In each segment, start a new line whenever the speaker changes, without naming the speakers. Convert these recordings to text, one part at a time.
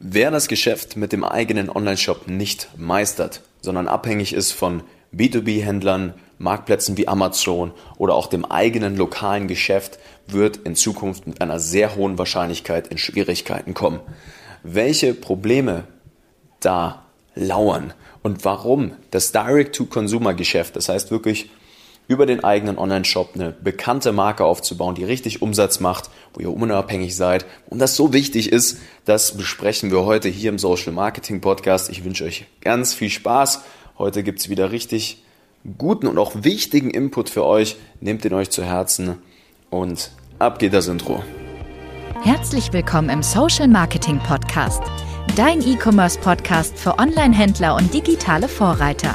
Wer das Geschäft mit dem eigenen Online-Shop nicht meistert, sondern abhängig ist von B2B-Händlern, Marktplätzen wie Amazon oder auch dem eigenen lokalen Geschäft, wird in Zukunft mit einer sehr hohen Wahrscheinlichkeit in Schwierigkeiten kommen. Welche Probleme da lauern und warum das Direct-to-Consumer-Geschäft, das heißt wirklich über den eigenen Online-Shop eine bekannte Marke aufzubauen, die richtig Umsatz macht, wo ihr unabhängig seid und das so wichtig ist, das besprechen wir heute hier im Social Marketing Podcast. Ich wünsche euch ganz viel Spaß. Heute gibt es wieder richtig guten und auch wichtigen Input für euch. Nehmt ihn euch zu Herzen und ab geht das Intro.
Herzlich willkommen im Social Marketing Podcast, dein E-Commerce Podcast für Online-Händler und digitale Vorreiter.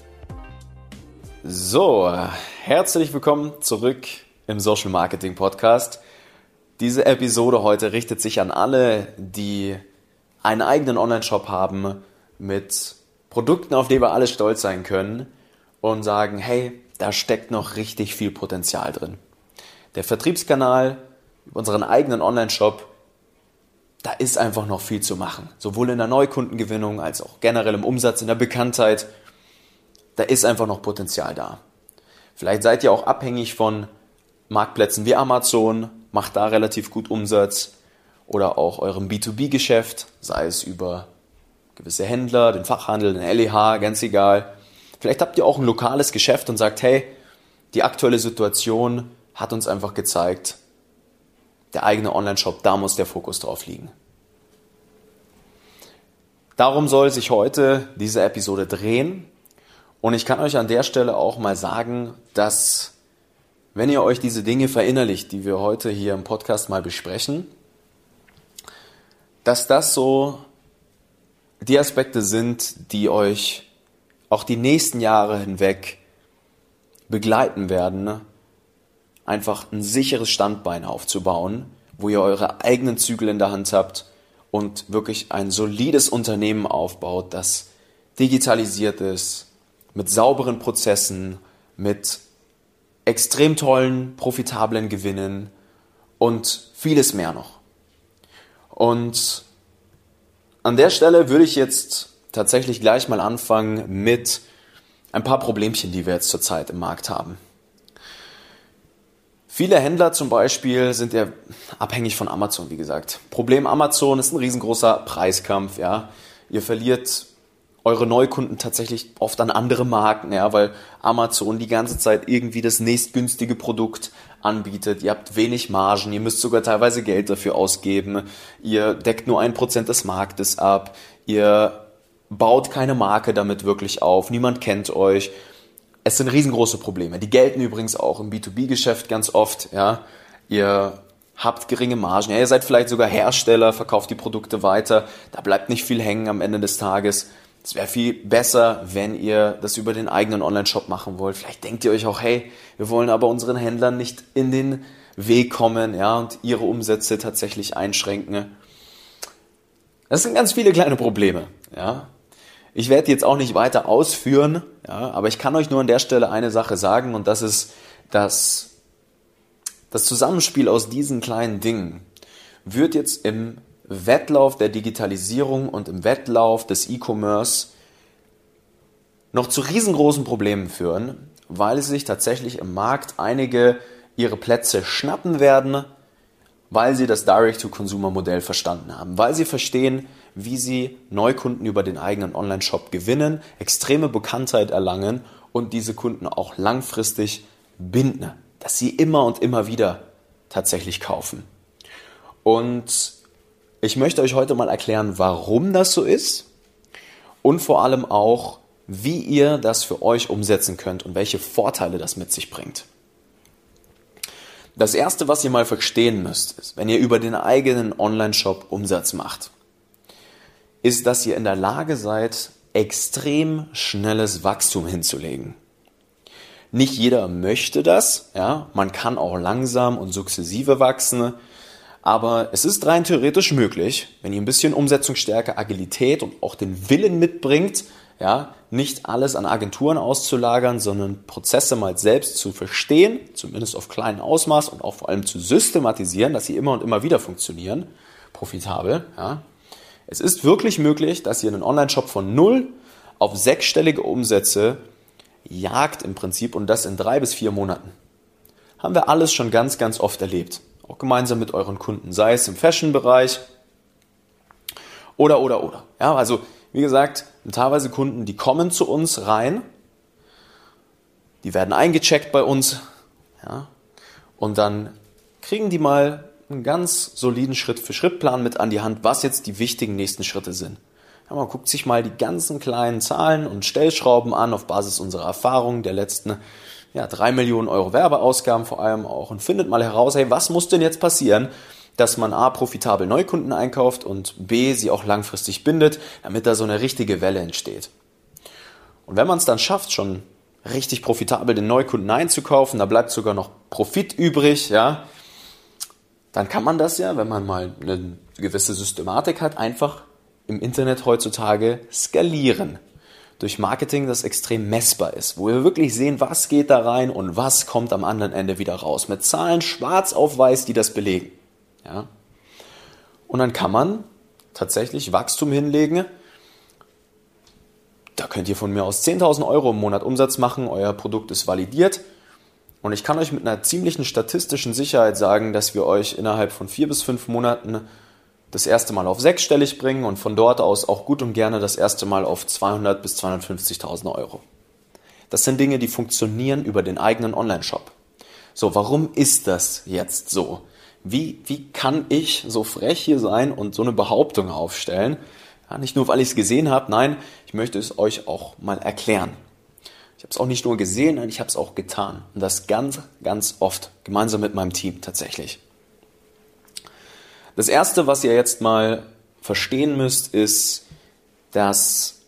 So, herzlich willkommen zurück im Social Marketing Podcast. Diese Episode heute richtet sich an alle, die einen eigenen Online-Shop haben mit Produkten, auf die wir alle stolz sein können und sagen, hey, da steckt noch richtig viel Potenzial drin. Der Vertriebskanal, unseren eigenen Online-Shop, da ist einfach noch viel zu machen. Sowohl in der Neukundengewinnung als auch generell im Umsatz, in der Bekanntheit da ist einfach noch Potenzial da. Vielleicht seid ihr auch abhängig von Marktplätzen wie Amazon, macht da relativ gut Umsatz oder auch eurem B2B-Geschäft, sei es über gewisse Händler, den Fachhandel, den LEH, ganz egal. Vielleicht habt ihr auch ein lokales Geschäft und sagt, hey, die aktuelle Situation hat uns einfach gezeigt, der eigene Online-Shop, da muss der Fokus drauf liegen. Darum soll sich heute diese Episode drehen. Und ich kann euch an der Stelle auch mal sagen, dass wenn ihr euch diese Dinge verinnerlicht, die wir heute hier im Podcast mal besprechen, dass das so die Aspekte sind, die euch auch die nächsten Jahre hinweg begleiten werden, einfach ein sicheres Standbein aufzubauen, wo ihr eure eigenen Zügel in der Hand habt und wirklich ein solides Unternehmen aufbaut, das digitalisiert ist, mit sauberen Prozessen, mit extrem tollen, profitablen Gewinnen und vieles mehr noch. Und an der Stelle würde ich jetzt tatsächlich gleich mal anfangen mit ein paar Problemchen, die wir jetzt zurzeit im Markt haben. Viele Händler zum Beispiel sind ja abhängig von Amazon, wie gesagt. Problem Amazon ist ein riesengroßer Preiskampf, ja. Ihr verliert eure Neukunden tatsächlich oft an andere Marken, ja, weil Amazon die ganze Zeit irgendwie das nächstgünstige Produkt anbietet. Ihr habt wenig Margen, ihr müsst sogar teilweise Geld dafür ausgeben. Ihr deckt nur ein Prozent des Marktes ab. Ihr baut keine Marke damit wirklich auf. Niemand kennt euch. Es sind riesengroße Probleme. Die gelten übrigens auch im B2B-Geschäft ganz oft, ja. Ihr habt geringe Margen. Ja, ihr seid vielleicht sogar Hersteller, verkauft die Produkte weiter. Da bleibt nicht viel hängen am Ende des Tages. Es wäre viel besser, wenn ihr das über den eigenen Online-Shop machen wollt. Vielleicht denkt ihr euch auch, hey, wir wollen aber unseren Händlern nicht in den Weg kommen, ja, und ihre Umsätze tatsächlich einschränken. Das sind ganz viele kleine Probleme, ja. Ich werde jetzt auch nicht weiter ausführen, ja, aber ich kann euch nur an der Stelle eine Sache sagen und das ist, dass das Zusammenspiel aus diesen kleinen Dingen wird jetzt im Wettlauf der Digitalisierung und im Wettlauf des E-Commerce noch zu riesengroßen Problemen führen, weil sich tatsächlich im Markt einige ihre Plätze schnappen werden, weil sie das Direct-to-Consumer-Modell verstanden haben, weil sie verstehen, wie sie Neukunden über den eigenen Online-Shop gewinnen, extreme Bekanntheit erlangen und diese Kunden auch langfristig binden, dass sie immer und immer wieder tatsächlich kaufen. Und ich möchte euch heute mal erklären, warum das so ist und vor allem auch, wie ihr das für euch umsetzen könnt und welche Vorteile das mit sich bringt. Das erste, was ihr mal verstehen müsst, ist, wenn ihr über den eigenen Online-Shop Umsatz macht. ist, dass ihr in der Lage seid, extrem schnelles Wachstum hinzulegen. Nicht jeder möchte das, ja, man kann auch langsam und sukzessive wachsen, aber es ist rein theoretisch möglich, wenn ihr ein bisschen Umsetzungsstärke, Agilität und auch den Willen mitbringt, ja, nicht alles an Agenturen auszulagern, sondern Prozesse mal selbst zu verstehen, zumindest auf kleinen Ausmaß und auch vor allem zu systematisieren, dass sie immer und immer wieder funktionieren, profitabel. Ja. Es ist wirklich möglich, dass ihr einen Online-Shop von null auf sechsstellige Umsätze jagt im Prinzip und das in drei bis vier Monaten. Haben wir alles schon ganz, ganz oft erlebt. Auch gemeinsam mit euren Kunden, sei es im Fashion-Bereich oder, oder, oder. Ja, also wie gesagt, teilweise Kunden, die kommen zu uns rein, die werden eingecheckt bei uns, ja, und dann kriegen die mal einen ganz soliden Schritt-für-Schritt-Plan mit an die Hand, was jetzt die wichtigen nächsten Schritte sind. Ja, man guckt sich mal die ganzen kleinen Zahlen und Stellschrauben an auf Basis unserer Erfahrungen der letzten ja, drei Millionen Euro Werbeausgaben vor allem auch und findet mal heraus, hey, was muss denn jetzt passieren, dass man A, profitabel Neukunden einkauft und B, sie auch langfristig bindet, damit da so eine richtige Welle entsteht. Und wenn man es dann schafft, schon richtig profitabel den Neukunden einzukaufen, da bleibt sogar noch Profit übrig, ja, dann kann man das ja, wenn man mal eine gewisse Systematik hat, einfach im Internet heutzutage skalieren. Durch Marketing, das extrem messbar ist, wo wir wirklich sehen, was geht da rein und was kommt am anderen Ende wieder raus. Mit Zahlen schwarz auf weiß, die das belegen. Ja? Und dann kann man tatsächlich Wachstum hinlegen. Da könnt ihr von mir aus 10.000 Euro im Monat Umsatz machen, euer Produkt ist validiert. Und ich kann euch mit einer ziemlichen statistischen Sicherheit sagen, dass wir euch innerhalb von vier bis fünf Monaten das erste Mal auf sechsstellig bringen und von dort aus auch gut und gerne das erste Mal auf 200 bis 250.000 Euro. Das sind Dinge, die funktionieren über den eigenen Online-Shop. So, warum ist das jetzt so? wie, wie kann ich so frech hier sein und so eine Behauptung aufstellen? Ja, nicht nur, weil ich es gesehen habe, nein, ich möchte es euch auch mal erklären. Ich habe es auch nicht nur gesehen, nein, ich habe es auch getan. Und das ganz, ganz oft, gemeinsam mit meinem Team tatsächlich. Das Erste, was ihr jetzt mal verstehen müsst, ist, dass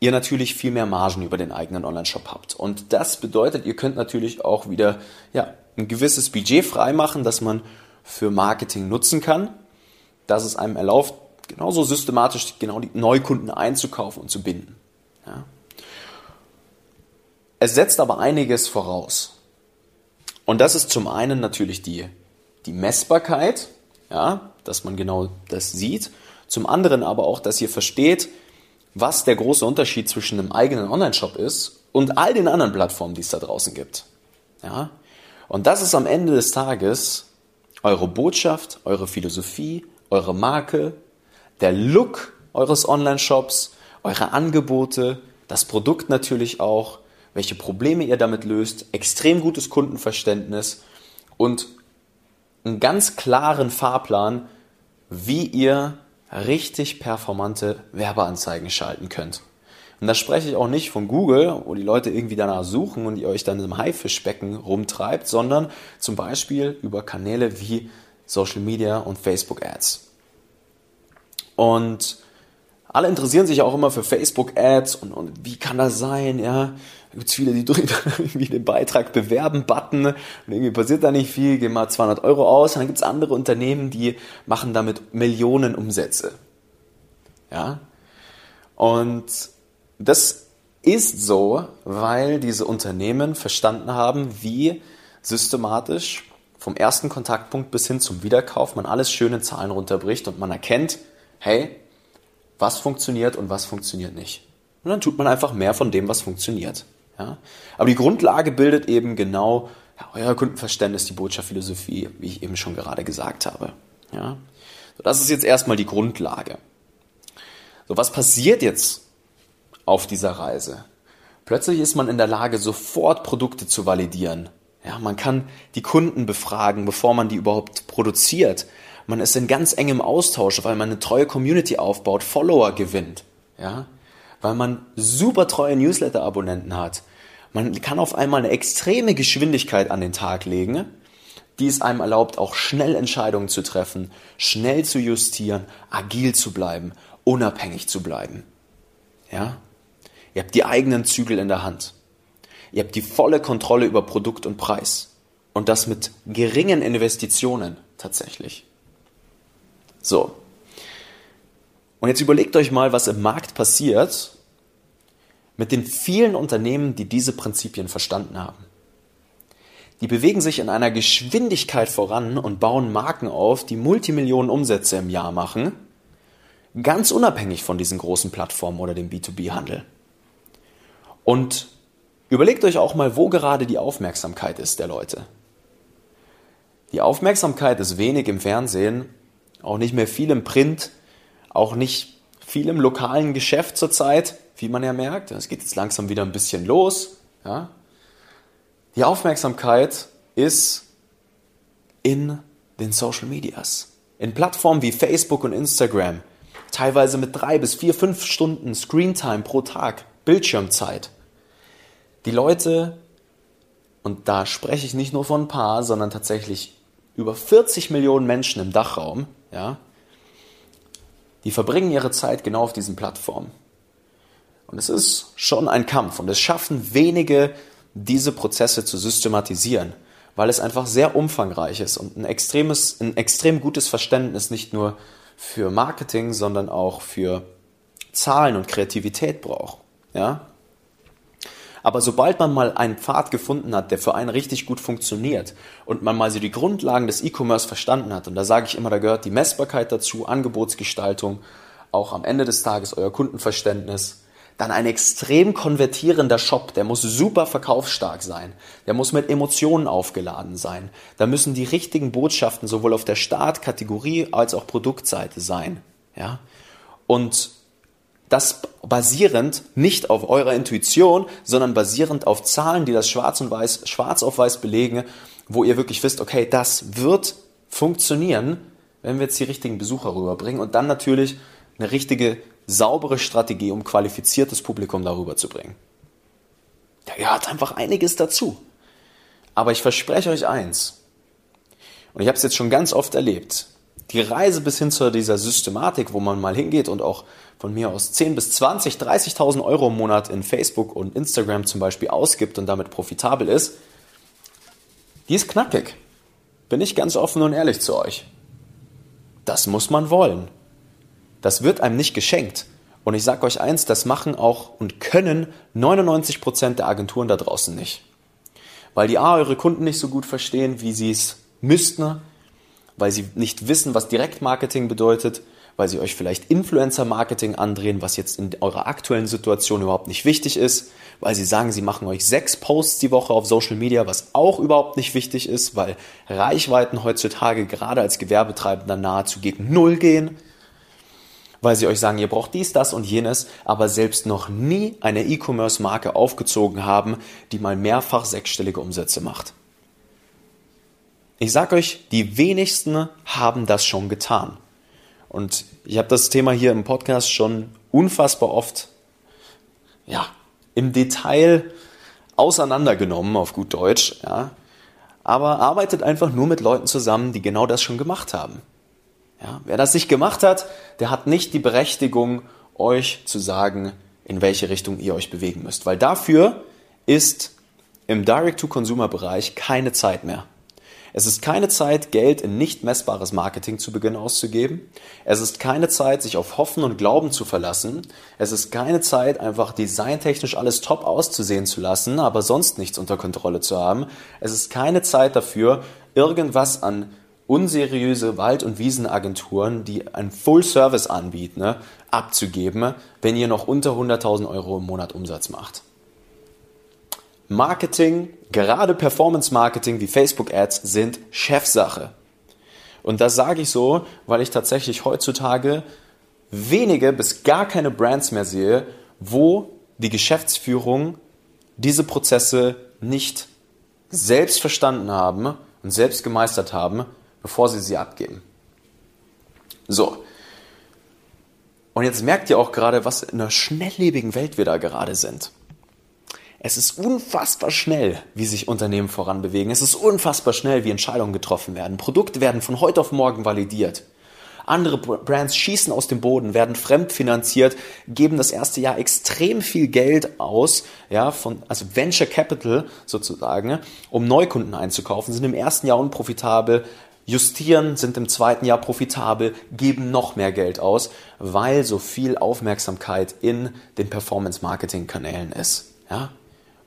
ihr natürlich viel mehr Margen über den eigenen Online-Shop habt. Und das bedeutet, ihr könnt natürlich auch wieder ja, ein gewisses Budget freimachen, das man für Marketing nutzen kann, dass es einem erlaubt, genauso systematisch genau die Neukunden einzukaufen und zu binden. Ja. Es setzt aber einiges voraus. Und das ist zum einen natürlich die, die Messbarkeit, ja, dass man genau das sieht. Zum anderen aber auch, dass ihr versteht, was der große Unterschied zwischen einem eigenen Online-Shop ist und all den anderen Plattformen, die es da draußen gibt. Ja? Und das ist am Ende des Tages eure Botschaft, eure Philosophie, eure Marke, der Look eures Online-Shops, eure Angebote, das Produkt natürlich auch, welche Probleme ihr damit löst, extrem gutes Kundenverständnis und einen ganz klaren Fahrplan, wie ihr richtig performante Werbeanzeigen schalten könnt. Und da spreche ich auch nicht von Google, wo die Leute irgendwie danach suchen und ihr euch dann im Haifischbecken rumtreibt, sondern zum Beispiel über Kanäle wie Social Media und Facebook Ads. Und alle interessieren sich auch immer für Facebook Ads und, und wie kann das sein, ja. Da gibt es viele, die drücken irgendwie den Beitrag bewerben Button und irgendwie passiert da nicht viel, gehen mal 200 Euro aus. Und dann gibt es andere Unternehmen, die machen damit Millionen Umsätze. Ja. Und das ist so, weil diese Unternehmen verstanden haben, wie systematisch vom ersten Kontaktpunkt bis hin zum Wiederkauf man alles schön in Zahlen runterbricht und man erkennt, hey, was funktioniert und was funktioniert nicht. Und dann tut man einfach mehr von dem, was funktioniert. Ja? Aber die Grundlage bildet eben genau ja, euer Kundenverständnis, die Botschaftsphilosophie, wie ich eben schon gerade gesagt habe. Ja? So, das ist jetzt erstmal die Grundlage. So, was passiert jetzt auf dieser Reise. Plötzlich ist man in der Lage, sofort Produkte zu validieren. Ja, man kann die Kunden befragen, bevor man die überhaupt produziert. Man ist in ganz engem Austausch, weil man eine treue Community aufbaut, Follower gewinnt. Ja, weil man super treue Newsletter-Abonnenten hat. Man kann auf einmal eine extreme Geschwindigkeit an den Tag legen, die es einem erlaubt, auch schnell Entscheidungen zu treffen, schnell zu justieren, agil zu bleiben unabhängig zu bleiben. Ja? Ihr habt die eigenen Zügel in der Hand. Ihr habt die volle Kontrolle über Produkt und Preis. Und das mit geringen Investitionen tatsächlich. So. Und jetzt überlegt euch mal, was im Markt passiert mit den vielen Unternehmen, die diese Prinzipien verstanden haben. Die bewegen sich in einer Geschwindigkeit voran und bauen Marken auf, die Multimillionen Umsätze im Jahr machen, ganz unabhängig von diesen großen Plattformen oder dem B2B-Handel. Und überlegt euch auch mal, wo gerade die Aufmerksamkeit ist der Leute. Die Aufmerksamkeit ist wenig im Fernsehen, auch nicht mehr viel im Print, auch nicht viel im lokalen Geschäft zurzeit, wie man ja merkt. Es geht jetzt langsam wieder ein bisschen los. Ja? Die Aufmerksamkeit ist in den Social Medias. In Plattformen wie Facebook und Instagram. Teilweise mit drei bis vier, fünf Stunden Screentime pro Tag, Bildschirmzeit. Die Leute, und da spreche ich nicht nur von ein paar, sondern tatsächlich über 40 Millionen Menschen im Dachraum, ja, die verbringen ihre Zeit genau auf diesen Plattformen. Und es ist schon ein Kampf und es schaffen wenige, diese Prozesse zu systematisieren, weil es einfach sehr umfangreich ist und ein extremes, ein extrem gutes Verständnis nicht nur für Marketing, sondern auch für Zahlen und Kreativität braucht. Ja? Aber sobald man mal einen Pfad gefunden hat, der für einen richtig gut funktioniert und man mal so die Grundlagen des E-Commerce verstanden hat, und da sage ich immer, da gehört die Messbarkeit dazu, Angebotsgestaltung, auch am Ende des Tages euer Kundenverständnis, dann ein extrem konvertierender Shop, der muss super verkaufsstark sein, der muss mit Emotionen aufgeladen sein, da müssen die richtigen Botschaften sowohl auf der Startkategorie als auch Produktseite sein, ja. Und das basierend nicht auf eurer Intuition, sondern basierend auf Zahlen, die das schwarz und weiß, schwarz auf weiß belegen, wo ihr wirklich wisst, okay, das wird funktionieren, wenn wir jetzt die richtigen Besucher rüberbringen und dann natürlich eine richtige, saubere Strategie, um qualifiziertes Publikum darüber zu bringen. Da gehört einfach einiges dazu. Aber ich verspreche euch eins, und ich habe es jetzt schon ganz oft erlebt, die Reise bis hin zu dieser Systematik, wo man mal hingeht und auch von mir aus 10 bis 20, 30.000 Euro im Monat in Facebook und Instagram zum Beispiel ausgibt und damit profitabel ist, die ist knackig. Bin ich ganz offen und ehrlich zu euch. Das muss man wollen. Das wird einem nicht geschenkt. Und ich sage euch eins, das machen auch und können 99% der Agenturen da draußen nicht. Weil die A, eure Kunden nicht so gut verstehen, wie sie es müssten, weil sie nicht wissen, was Direktmarketing bedeutet, weil sie euch vielleicht Influencer-Marketing andrehen, was jetzt in eurer aktuellen Situation überhaupt nicht wichtig ist, weil sie sagen, sie machen euch sechs Posts die Woche auf Social Media, was auch überhaupt nicht wichtig ist, weil Reichweiten heutzutage gerade als Gewerbetreibender nahezu gegen Null gehen, weil sie euch sagen, ihr braucht dies, das und jenes, aber selbst noch nie eine E-Commerce-Marke aufgezogen haben, die mal mehrfach sechsstellige Umsätze macht. Ich sag euch, die wenigsten haben das schon getan. Und ich habe das Thema hier im Podcast schon unfassbar oft ja, im Detail auseinandergenommen, auf gut Deutsch. Ja. Aber arbeitet einfach nur mit Leuten zusammen, die genau das schon gemacht haben. Ja, wer das nicht gemacht hat, der hat nicht die Berechtigung, euch zu sagen, in welche Richtung ihr euch bewegen müsst. Weil dafür ist im Direct-to-Consumer-Bereich keine Zeit mehr. Es ist keine Zeit, Geld in nicht messbares Marketing zu Beginn auszugeben. Es ist keine Zeit, sich auf Hoffen und Glauben zu verlassen. Es ist keine Zeit, einfach designtechnisch alles top auszusehen zu lassen, aber sonst nichts unter Kontrolle zu haben. Es ist keine Zeit dafür, irgendwas an unseriöse Wald- und Wiesenagenturen, die einen Full-Service anbieten, ne, abzugeben, wenn ihr noch unter 100.000 Euro im Monat Umsatz macht. Marketing, gerade Performance Marketing wie Facebook Ads sind Chefsache. Und das sage ich so, weil ich tatsächlich heutzutage wenige bis gar keine Brands mehr sehe, wo die Geschäftsführung diese Prozesse nicht selbst verstanden haben und selbst gemeistert haben, bevor sie sie abgeben. So. Und jetzt merkt ihr auch gerade, was in einer schnelllebigen Welt wir da gerade sind. Es ist unfassbar schnell, wie sich Unternehmen voranbewegen. Es ist unfassbar schnell, wie Entscheidungen getroffen werden. Produkte werden von heute auf morgen validiert. Andere Brands schießen aus dem Boden, werden fremdfinanziert, geben das erste Jahr extrem viel Geld aus, ja, von, also Venture Capital sozusagen, um Neukunden einzukaufen, sind im ersten Jahr unprofitabel, justieren, sind im zweiten Jahr profitabel, geben noch mehr Geld aus, weil so viel Aufmerksamkeit in den Performance-Marketing-Kanälen ist. Ja?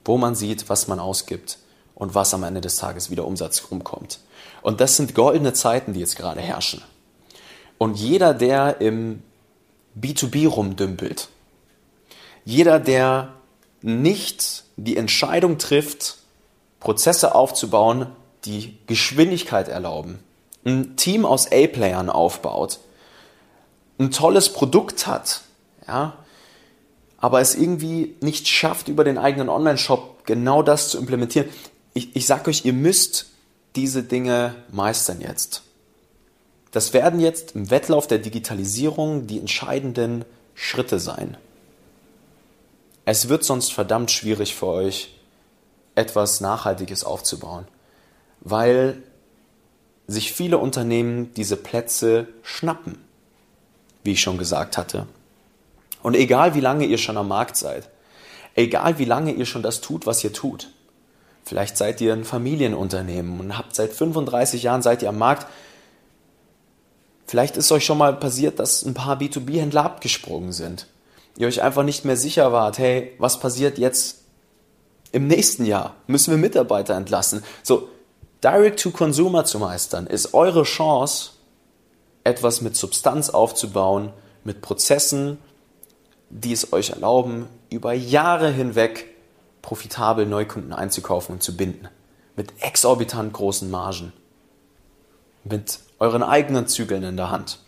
Wo man sieht, was man ausgibt und was am Ende des Tages wieder Umsatz rumkommt. Und das sind goldene Zeiten, die jetzt gerade herrschen. Und jeder, der im B2B rumdümpelt, jeder, der nicht die Entscheidung trifft, Prozesse aufzubauen, die Geschwindigkeit erlauben, ein Team aus A-Playern aufbaut, ein tolles Produkt hat, ja, aber es irgendwie nicht schafft, über den eigenen Online-Shop genau das zu implementieren. Ich, ich sage euch, ihr müsst diese Dinge meistern jetzt. Das werden jetzt im Wettlauf der Digitalisierung die entscheidenden Schritte sein. Es wird sonst verdammt schwierig für euch, etwas Nachhaltiges aufzubauen, weil sich viele Unternehmen diese Plätze schnappen, wie ich schon gesagt hatte. Und egal wie lange ihr schon am Markt seid, egal wie lange ihr schon das tut, was ihr tut, vielleicht seid ihr ein Familienunternehmen und habt seit 35 Jahren seid ihr am Markt, vielleicht ist euch schon mal passiert, dass ein paar B2B-Händler abgesprungen sind. Ihr euch einfach nicht mehr sicher wart, hey, was passiert jetzt im nächsten Jahr? Müssen wir Mitarbeiter entlassen? So, Direct-to-Consumer zu meistern, ist eure Chance, etwas mit Substanz aufzubauen, mit Prozessen, die es euch erlauben, über Jahre hinweg profitabel Neukunden einzukaufen und zu binden. Mit exorbitant großen Margen. Mit euren eigenen Zügeln in der Hand.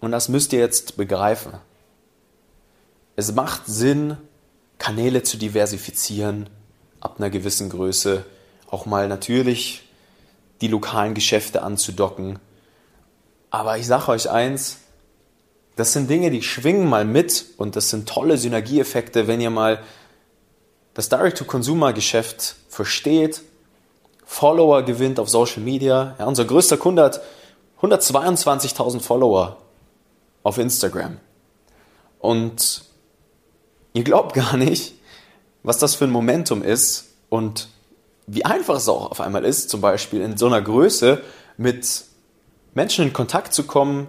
Und das müsst ihr jetzt begreifen. Es macht Sinn, Kanäle zu diversifizieren ab einer gewissen Größe auch mal natürlich die lokalen Geschäfte anzudocken. Aber ich sage euch eins, das sind Dinge, die schwingen mal mit und das sind tolle Synergieeffekte, wenn ihr mal das Direct-to-Consumer-Geschäft versteht, Follower gewinnt auf Social Media. Ja, unser größter Kunde hat 122.000 Follower auf Instagram. Und ihr glaubt gar nicht, was das für ein Momentum ist und wie einfach es auch auf einmal ist, zum Beispiel in so einer Größe mit Menschen in Kontakt zu kommen,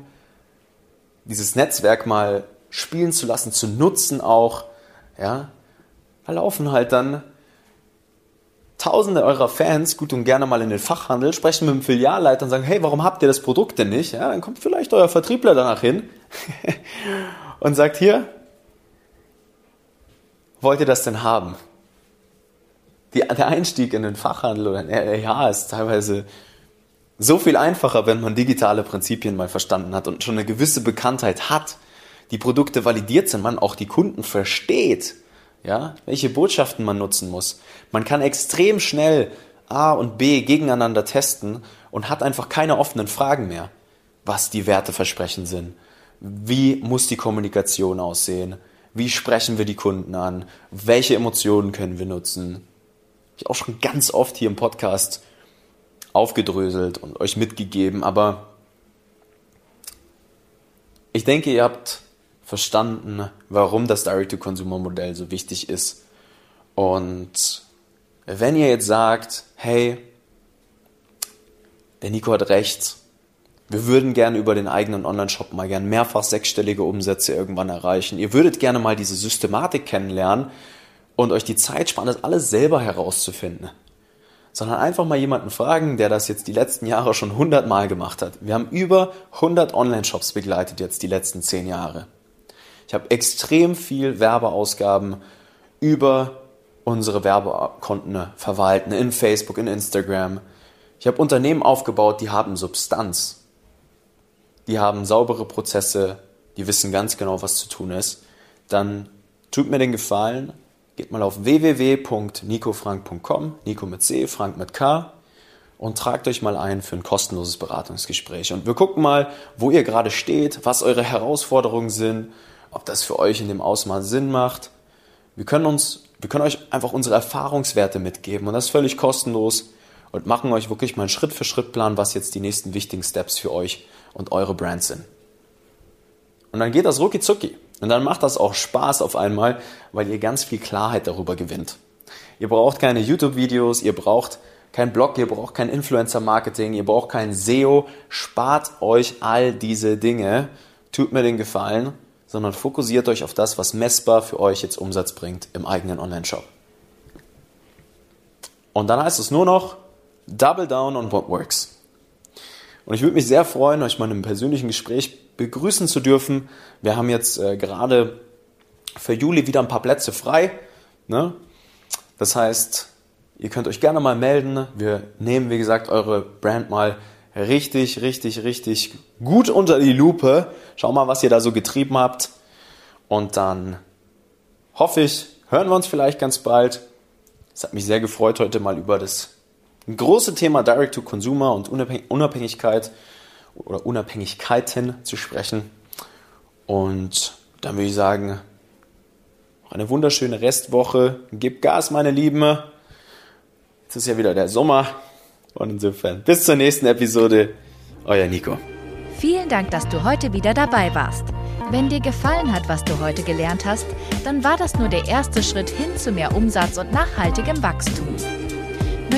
dieses Netzwerk mal spielen zu lassen, zu nutzen auch, ja, da laufen halt dann Tausende eurer Fans gut und gerne mal in den Fachhandel, sprechen mit dem Filialleiter und sagen, hey, warum habt ihr das Produkt denn nicht? Ja, dann kommt vielleicht euer Vertriebler danach hin und sagt, hier, wollt ihr das denn haben? die, der Einstieg in den Fachhandel oder in RLH ist teilweise so viel einfacher, wenn man digitale Prinzipien mal verstanden hat und schon eine gewisse Bekanntheit hat, die Produkte validiert sind, man auch die Kunden versteht, ja, welche Botschaften man nutzen muss. Man kann extrem schnell A und B gegeneinander testen und hat einfach keine offenen Fragen mehr, was die Werteversprechen sind. Wie muss die Kommunikation aussehen? Wie sprechen wir die Kunden an? Welche Emotionen können wir nutzen? ich auch schon ganz oft hier im Podcast aufgedröselt und euch mitgegeben, aber ich denke, ihr habt verstanden, warum das Direct-to-Consumer-Modell so wichtig ist. Und wenn ihr jetzt sagt, hey, der Nico hat recht, wir würden gerne über den eigenen Online-Shop mal gern mehrfach sechsstellige Umsätze irgendwann erreichen. Ihr würdet gerne mal diese Systematik kennenlernen, und euch die Zeit sparen, das alles selber herauszufinden. Sondern einfach mal jemanden fragen, der das jetzt die letzten Jahre schon 100 Mal gemacht hat. Wir haben über 100 Online-Shops begleitet jetzt die letzten 10 Jahre. Ich habe extrem viel Werbeausgaben über unsere Werbekonten verwalten, in Facebook, in Instagram. Ich habe Unternehmen aufgebaut, die haben Substanz. Die haben saubere Prozesse, die wissen ganz genau, was zu tun ist. Dann tut mir den Gefallen, Geht mal auf www.nicofrank.com, Nico mit C, Frank mit K und tragt euch mal ein für ein kostenloses Beratungsgespräch. Und wir gucken mal, wo ihr gerade steht, was eure Herausforderungen sind, ob das für euch in dem Ausmaß Sinn macht. Wir können uns, wir können euch einfach unsere Erfahrungswerte mitgeben und das ist völlig kostenlos und machen euch wirklich mal einen Schritt für Schritt Plan, was jetzt die nächsten wichtigen Steps für euch und eure Brand sind. Und dann geht das rucki zucki. Und dann macht das auch Spaß auf einmal, weil ihr ganz viel Klarheit darüber gewinnt. Ihr braucht keine YouTube-Videos, ihr braucht kein Blog, ihr braucht kein Influencer-Marketing, ihr braucht kein SEO. Spart euch all diese Dinge. Tut mir den Gefallen, sondern fokussiert euch auf das, was messbar für euch jetzt Umsatz bringt im eigenen Online-Shop. Und dann heißt es nur noch, double down on what works. Und ich würde mich sehr freuen, euch mal in einem persönlichen Gespräch begrüßen zu dürfen. Wir haben jetzt äh, gerade für Juli wieder ein paar Plätze frei. Ne? Das heißt, ihr könnt euch gerne mal melden. Wir nehmen, wie gesagt, eure Brand mal richtig, richtig, richtig gut unter die Lupe. Schau mal, was ihr da so getrieben habt. Und dann hoffe ich, hören wir uns vielleicht ganz bald. Es hat mich sehr gefreut, heute mal über das große Thema Direct-to-Consumer und Unabhängigkeit oder Unabhängigkeiten zu sprechen. Und dann würde ich sagen, eine wunderschöne Restwoche. Gib Gas, meine Lieben. Jetzt ist ja wieder der Sommer. Und insofern bis zur nächsten Episode. Euer Nico.
Vielen Dank, dass du heute wieder dabei warst. Wenn dir gefallen hat, was du heute gelernt hast, dann war das nur der erste Schritt hin zu mehr Umsatz und nachhaltigem Wachstum.